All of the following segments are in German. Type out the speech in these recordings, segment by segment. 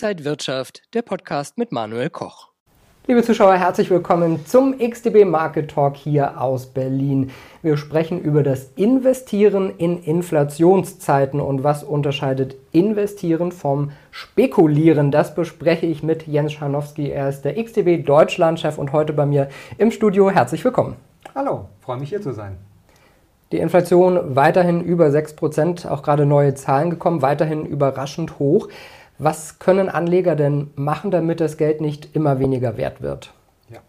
Inside Wirtschaft, der Podcast mit Manuel Koch. Liebe Zuschauer, herzlich willkommen zum XDB Market Talk hier aus Berlin. Wir sprechen über das Investieren in Inflationszeiten und was unterscheidet Investieren vom Spekulieren. Das bespreche ich mit Jens Scharnowski. Er ist der XDB Deutschlandchef und heute bei mir im Studio. Herzlich willkommen. Hallo, freue mich hier zu sein. Die Inflation weiterhin über 6%, auch gerade neue Zahlen gekommen, weiterhin überraschend hoch. Was können Anleger denn machen, damit das Geld nicht immer weniger wert wird? Ja.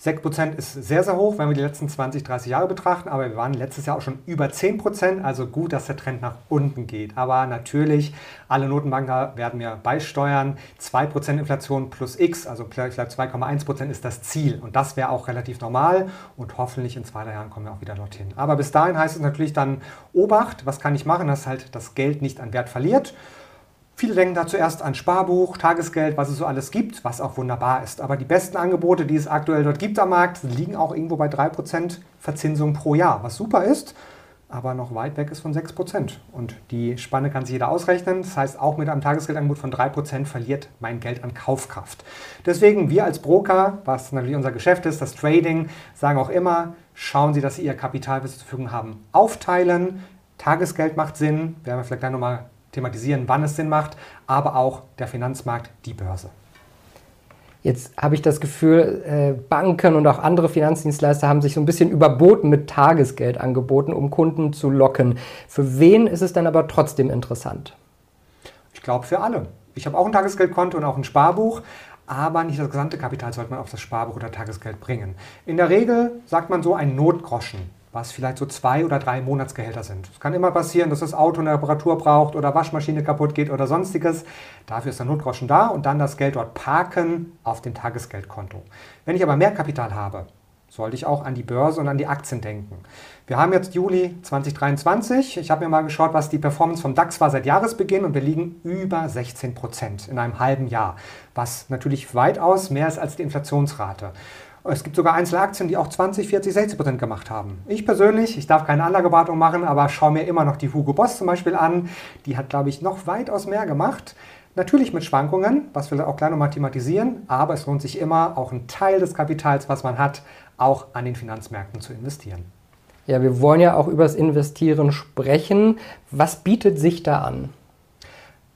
6% ist sehr, sehr hoch, wenn wir die letzten 20, 30 Jahre betrachten, aber wir waren letztes Jahr auch schon über 10%, also gut, dass der Trend nach unten geht. Aber natürlich, alle Notenbanker werden mir beisteuern. 2% Inflation plus X, also vielleicht 2,1% ist das Ziel. Und das wäre auch relativ normal und hoffentlich in zwei, drei Jahren kommen wir auch wieder dorthin. Aber bis dahin heißt es natürlich dann Obacht, was kann ich machen, dass halt das Geld nicht an Wert verliert. Viele denken da zuerst an Sparbuch, Tagesgeld, was es so alles gibt, was auch wunderbar ist. Aber die besten Angebote, die es aktuell dort gibt am Markt, liegen auch irgendwo bei 3% Verzinsung pro Jahr, was super ist, aber noch weit weg ist von 6%. Und die Spanne kann sich jeder ausrechnen. Das heißt, auch mit einem Tagesgeldangebot von 3% verliert mein Geld an Kaufkraft. Deswegen, wir als Broker, was natürlich unser Geschäft ist, das Trading, sagen auch immer, schauen Sie, dass Sie Ihr Kapital, bis Sie zur Verfügung haben, aufteilen. Tagesgeld macht Sinn, werden wir vielleicht gleich nochmal thematisieren, wann es Sinn macht, aber auch der Finanzmarkt, die Börse. Jetzt habe ich das Gefühl, äh, Banken und auch andere Finanzdienstleister haben sich so ein bisschen überboten mit Tagesgeld angeboten, um Kunden zu locken. Für wen ist es dann aber trotzdem interessant? Ich glaube für alle. Ich habe auch ein Tagesgeldkonto und auch ein Sparbuch, aber nicht das gesamte Kapital sollte man auf das Sparbuch oder Tagesgeld bringen. In der Regel sagt man so ein Notgroschen was vielleicht so zwei oder drei Monatsgehälter sind. Es kann immer passieren, dass das Auto eine Reparatur braucht oder Waschmaschine kaputt geht oder sonstiges. Dafür ist der Notgroschen da und dann das Geld dort parken auf dem Tagesgeldkonto. Wenn ich aber mehr Kapital habe, sollte ich auch an die Börse und an die Aktien denken. Wir haben jetzt Juli 2023. Ich habe mir mal geschaut, was die Performance vom DAX war seit Jahresbeginn und wir liegen über 16 Prozent in einem halben Jahr, was natürlich weitaus mehr ist als die Inflationsrate. Es gibt sogar einzelne Aktien, die auch 20, 40, 60 Prozent gemacht haben. Ich persönlich, ich darf keine Anlageberatung machen, aber schaue mir immer noch die Hugo Boss zum Beispiel an. Die hat, glaube ich, noch weitaus mehr gemacht. Natürlich mit Schwankungen, was wir auch gleich nochmal thematisieren, aber es lohnt sich immer, auch einen Teil des Kapitals, was man hat, auch an den Finanzmärkten zu investieren. Ja, wir wollen ja auch über das Investieren sprechen. Was bietet sich da an?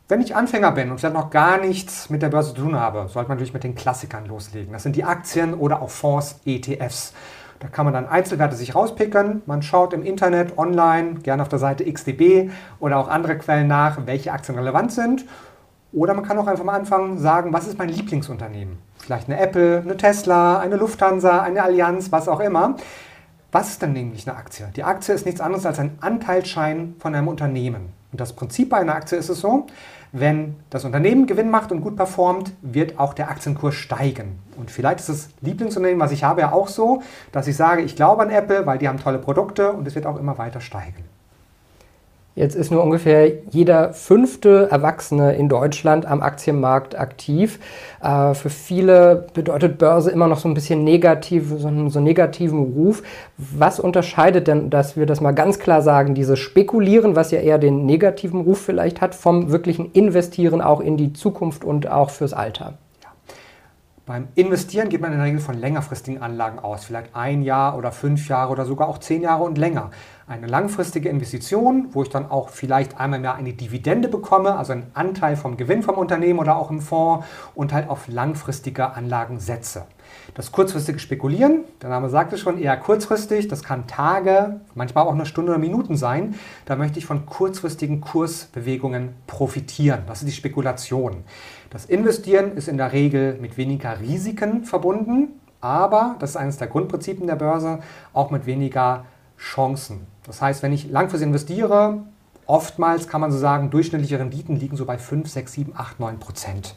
Wenn ich Anfänger bin und vielleicht noch gar nichts mit der Börse zu tun habe, sollte man natürlich mit den Klassikern loslegen. Das sind die Aktien oder auch Fonds, ETFs. Da kann man dann Einzelwerte sich rauspicken. Man schaut im Internet, online, gerne auf der Seite XDB oder auch andere Quellen nach, welche Aktien relevant sind. Oder man kann auch einfach mal anfangen, sagen, was ist mein Lieblingsunternehmen? Vielleicht eine Apple, eine Tesla, eine Lufthansa, eine Allianz, was auch immer. Was ist denn nämlich eine Aktie? Die Aktie ist nichts anderes als ein Anteilsschein von einem Unternehmen. Und das Prinzip bei einer Aktie ist es so, wenn das Unternehmen Gewinn macht und gut performt, wird auch der Aktienkurs steigen. Und vielleicht ist das Lieblingsunternehmen, was ich habe, ja auch so, dass ich sage, ich glaube an Apple, weil die haben tolle Produkte und es wird auch immer weiter steigen. Jetzt ist nur ungefähr jeder fünfte Erwachsene in Deutschland am Aktienmarkt aktiv. Äh, für viele bedeutet Börse immer noch so ein bisschen negativ, so einen, so einen negativen Ruf. Was unterscheidet denn, dass wir das mal ganz klar sagen, dieses Spekulieren, was ja eher den negativen Ruf vielleicht hat, vom wirklichen Investieren auch in die Zukunft und auch fürs Alter? Beim Investieren geht man in der Regel von längerfristigen Anlagen aus, vielleicht ein Jahr oder fünf Jahre oder sogar auch zehn Jahre und länger. Eine langfristige Investition, wo ich dann auch vielleicht einmal mehr eine Dividende bekomme, also einen Anteil vom Gewinn vom Unternehmen oder auch im Fonds und halt auf langfristige Anlagen setze. Das kurzfristige Spekulieren, der Name sagt es schon, eher kurzfristig, das kann Tage, manchmal auch eine Stunde oder Minuten sein. Da möchte ich von kurzfristigen Kursbewegungen profitieren. Das ist die Spekulation. Das Investieren ist in der Regel mit weniger Risiken verbunden, aber, das ist eines der Grundprinzipien der Börse, auch mit weniger Chancen. Das heißt, wenn ich langfristig investiere, oftmals kann man so sagen, durchschnittliche Renditen liegen so bei 5, 6, 7, 8, 9 Prozent.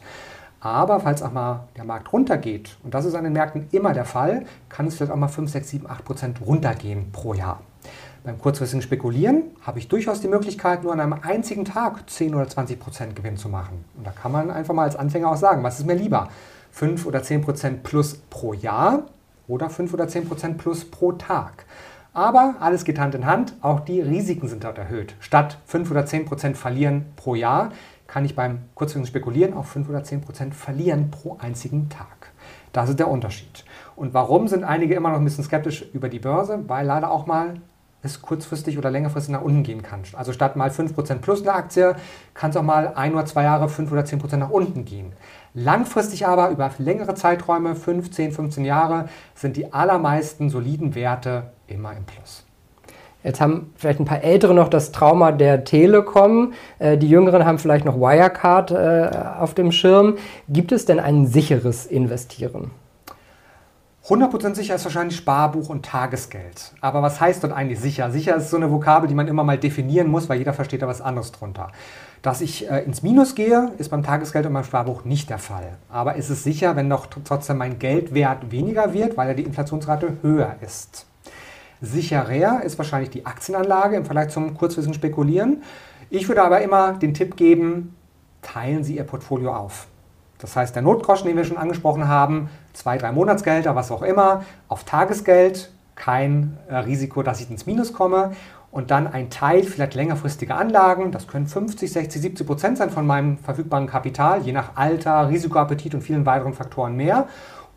Aber falls auch mal der Markt runtergeht, und das ist an den Märkten immer der Fall, kann es vielleicht auch mal 5, 6, 7, 8 Prozent runtergehen pro Jahr. Beim kurzfristigen Spekulieren habe ich durchaus die Möglichkeit, nur an einem einzigen Tag 10 oder 20 Prozent Gewinn zu machen. Und da kann man einfach mal als Anfänger auch sagen, was ist mir lieber? 5 oder 10 Prozent plus pro Jahr oder 5 oder 10 Prozent plus pro Tag. Aber alles geht Hand in Hand, auch die Risiken sind dort erhöht. Statt 5 oder 10 Prozent verlieren pro Jahr, kann ich beim kurzfristigen Spekulieren auch 5 oder 10 Prozent verlieren pro einzigen Tag. Das ist der Unterschied. Und warum sind einige immer noch ein bisschen skeptisch über die Börse? Weil leider auch mal es kurzfristig oder längerfristig nach unten gehen kann. Also statt mal 5% plus eine Aktie, kann es auch mal ein oder zwei Jahre 5 oder 10% nach unten gehen. Langfristig aber über längere Zeiträume, 5, 10, 15 Jahre, sind die allermeisten soliden Werte immer im Plus. Jetzt haben vielleicht ein paar Ältere noch das Trauma der Telekom. Äh, die Jüngeren haben vielleicht noch Wirecard äh, auf dem Schirm. Gibt es denn ein sicheres Investieren? 100% sicher ist wahrscheinlich Sparbuch und Tagesgeld. Aber was heißt dort eigentlich sicher? Sicher ist so eine Vokabel, die man immer mal definieren muss, weil jeder versteht da was anderes drunter. Dass ich äh, ins Minus gehe, ist beim Tagesgeld und beim Sparbuch nicht der Fall. Aber ist es sicher, wenn doch trotzdem mein Geldwert weniger wird, weil ja die Inflationsrate höher ist? Sicherer ist wahrscheinlich die Aktienanlage im Vergleich zum kurzfristigen Spekulieren. Ich würde aber immer den Tipp geben, teilen Sie Ihr Portfolio auf. Das heißt, der Notgroschen, den wir schon angesprochen haben, zwei, drei Monatsgelder, was auch immer, auf Tagesgeld, kein äh, Risiko, dass ich ins Minus komme. Und dann ein Teil, vielleicht längerfristige Anlagen, das können 50, 60, 70 Prozent sein von meinem verfügbaren Kapital, je nach Alter, Risikoappetit und vielen weiteren Faktoren mehr.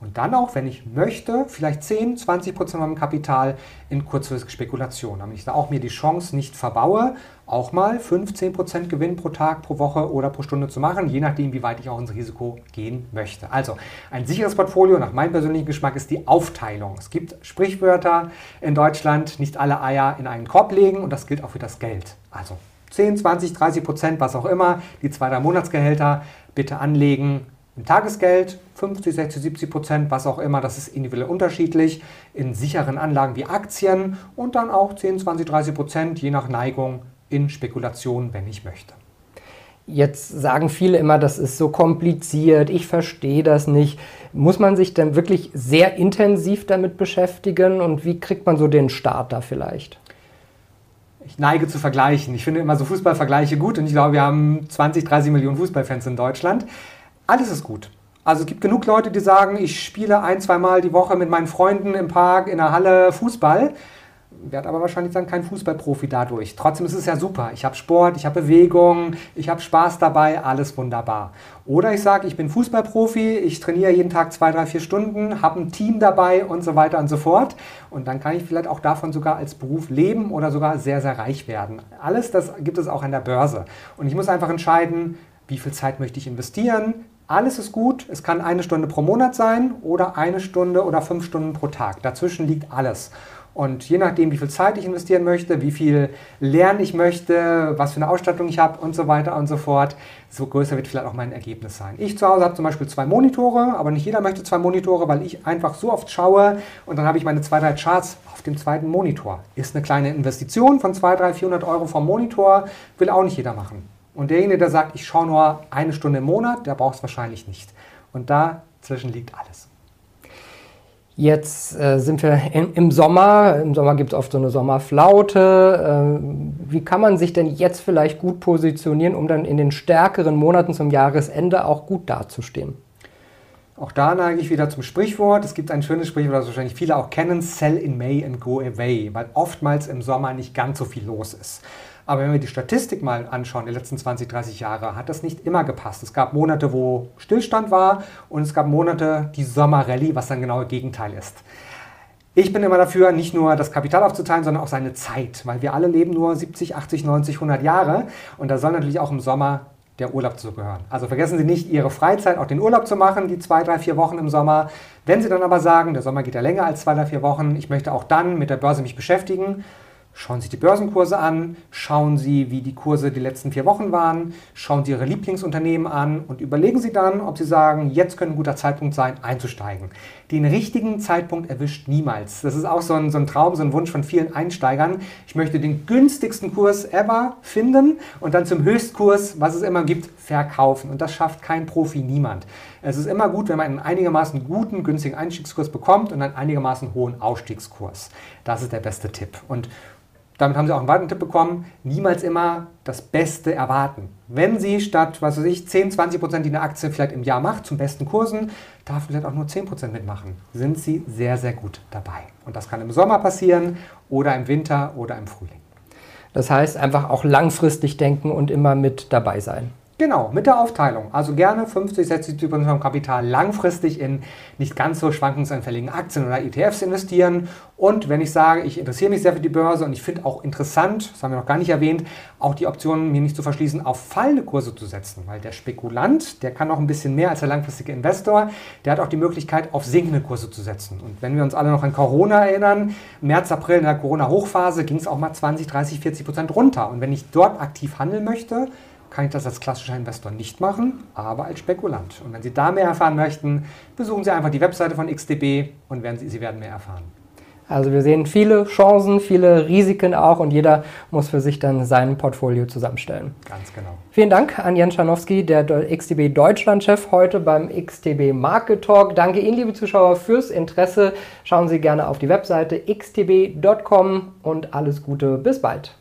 Und dann auch, wenn ich möchte, vielleicht 10, 20 Prozent meinem Kapital in kurzfristige Spekulation, damit ich da auch mir die Chance nicht verbaue, auch mal 15 Prozent Gewinn pro Tag, pro Woche oder pro Stunde zu machen, je nachdem, wie weit ich auch ins Risiko gehen möchte. Also ein sicheres Portfolio nach meinem persönlichen Geschmack ist die Aufteilung. Es gibt Sprichwörter in Deutschland, nicht alle Eier in einen Korb legen und das gilt auch für das Geld. Also 10, 20, 30 Prozent, was auch immer, die zwei, drei Monatsgehälter bitte anlegen, im Tagesgeld 50, 60, 70 Prozent, was auch immer, das ist individuell unterschiedlich, in sicheren Anlagen wie Aktien und dann auch 10, 20, 30 Prozent, je nach Neigung, in Spekulation, wenn ich möchte. Jetzt sagen viele immer, das ist so kompliziert, ich verstehe das nicht. Muss man sich denn wirklich sehr intensiv damit beschäftigen und wie kriegt man so den Start da vielleicht? ich neige zu vergleichen. Ich finde immer so Fußballvergleiche gut und ich glaube, wir haben 20, 30 Millionen Fußballfans in Deutschland. Alles ist gut. Also es gibt genug Leute, die sagen, ich spiele ein, zwei Mal die Woche mit meinen Freunden im Park, in der Halle Fußball. Werde aber wahrscheinlich dann kein Fußballprofi dadurch. Trotzdem ist es ja super. Ich habe Sport, ich habe Bewegung, ich habe Spaß dabei, alles wunderbar. Oder ich sage, ich bin Fußballprofi, ich trainiere jeden Tag zwei, drei, vier Stunden, habe ein Team dabei und so weiter und so fort. Und dann kann ich vielleicht auch davon sogar als Beruf leben oder sogar sehr, sehr reich werden. Alles das gibt es auch an der Börse. Und ich muss einfach entscheiden, wie viel Zeit möchte ich investieren, alles ist gut. Es kann eine Stunde pro Monat sein oder eine Stunde oder fünf Stunden pro Tag. Dazwischen liegt alles. Und je nachdem, wie viel Zeit ich investieren möchte, wie viel lernen ich möchte, was für eine Ausstattung ich habe und so weiter und so fort, so größer wird vielleicht auch mein Ergebnis sein. Ich zu Hause habe zum Beispiel zwei Monitore, aber nicht jeder möchte zwei Monitore, weil ich einfach so oft schaue und dann habe ich meine zwei, drei Charts auf dem zweiten Monitor. Ist eine kleine Investition von 200, 300, 400 Euro vom Monitor, will auch nicht jeder machen. Und derjenige, der sagt, ich schaue nur eine Stunde im Monat, der braucht es wahrscheinlich nicht. Und dazwischen liegt alles. Jetzt äh, sind wir in, im Sommer. Im Sommer gibt es oft so eine Sommerflaute. Äh, wie kann man sich denn jetzt vielleicht gut positionieren, um dann in den stärkeren Monaten zum Jahresende auch gut dazustehen? Auch da neige ich wieder zum Sprichwort. Es gibt ein schönes Sprichwort, das wahrscheinlich viele auch kennen: Sell in May and go away, weil oftmals im Sommer nicht ganz so viel los ist. Aber wenn wir die Statistik mal anschauen, die letzten 20, 30 Jahre, hat das nicht immer gepasst. Es gab Monate, wo Stillstand war und es gab Monate, die Sommerrallye, was dann genau das Gegenteil ist. Ich bin immer dafür, nicht nur das Kapital aufzuteilen, sondern auch seine Zeit, weil wir alle leben nur 70, 80, 90, 100 Jahre und da soll natürlich auch im Sommer der Urlaub zugehören. Also vergessen Sie nicht, Ihre Freizeit, auch den Urlaub zu machen, die zwei, drei, vier Wochen im Sommer. Wenn Sie dann aber sagen, der Sommer geht ja länger als zwei, drei, vier Wochen, ich möchte auch dann mit der Börse mich beschäftigen, Schauen Sie die Börsenkurse an, schauen Sie, wie die Kurse die letzten vier Wochen waren, schauen Sie Ihre Lieblingsunternehmen an und überlegen Sie dann, ob Sie sagen, jetzt könnte ein guter Zeitpunkt sein, einzusteigen. Den richtigen Zeitpunkt erwischt niemals. Das ist auch so ein, so ein Traum, so ein Wunsch von vielen Einsteigern. Ich möchte den günstigsten Kurs ever finden und dann zum Höchstkurs, was es immer gibt, verkaufen. Und das schafft kein Profi, niemand. Es ist immer gut, wenn man einen einigermaßen guten, günstigen Einstiegskurs bekommt und einen einigermaßen hohen Ausstiegskurs. Das ist der beste Tipp. Und damit haben Sie auch einen weiteren Tipp bekommen, niemals immer das Beste erwarten. Wenn Sie statt, was weiß ich, 10, 20 Prozent, die eine Aktie vielleicht im Jahr macht, zum besten Kursen, darf vielleicht auch nur 10 Prozent mitmachen, sind Sie sehr, sehr gut dabei. Und das kann im Sommer passieren oder im Winter oder im Frühling. Das heißt, einfach auch langfristig denken und immer mit dabei sein. Genau, mit der Aufteilung. Also gerne 50, 60 Prozent vom Kapital langfristig in nicht ganz so schwankungsanfälligen Aktien oder ETFs investieren. Und wenn ich sage, ich interessiere mich sehr für die Börse und ich finde auch interessant, das haben wir noch gar nicht erwähnt, auch die Optionen mir nicht zu verschließen, auf fallende Kurse zu setzen. Weil der Spekulant, der kann noch ein bisschen mehr als der langfristige Investor, der hat auch die Möglichkeit, auf sinkende Kurse zu setzen. Und wenn wir uns alle noch an Corona erinnern, März, April in der Corona-Hochphase ging es auch mal 20, 30, 40 Prozent runter. Und wenn ich dort aktiv handeln möchte, kann ich das als klassischer Investor nicht machen, aber als Spekulant. Und wenn Sie da mehr erfahren möchten, besuchen Sie einfach die Webseite von XTB und werden Sie, Sie werden mehr erfahren. Also wir sehen viele Chancen, viele Risiken auch und jeder muss für sich dann sein Portfolio zusammenstellen. Ganz genau. Vielen Dank an Jan Schanowski, der XTB Deutschlandchef, heute beim XTB Market Talk. Danke Ihnen, liebe Zuschauer, fürs Interesse. Schauen Sie gerne auf die Webseite xtb.com und alles Gute. Bis bald.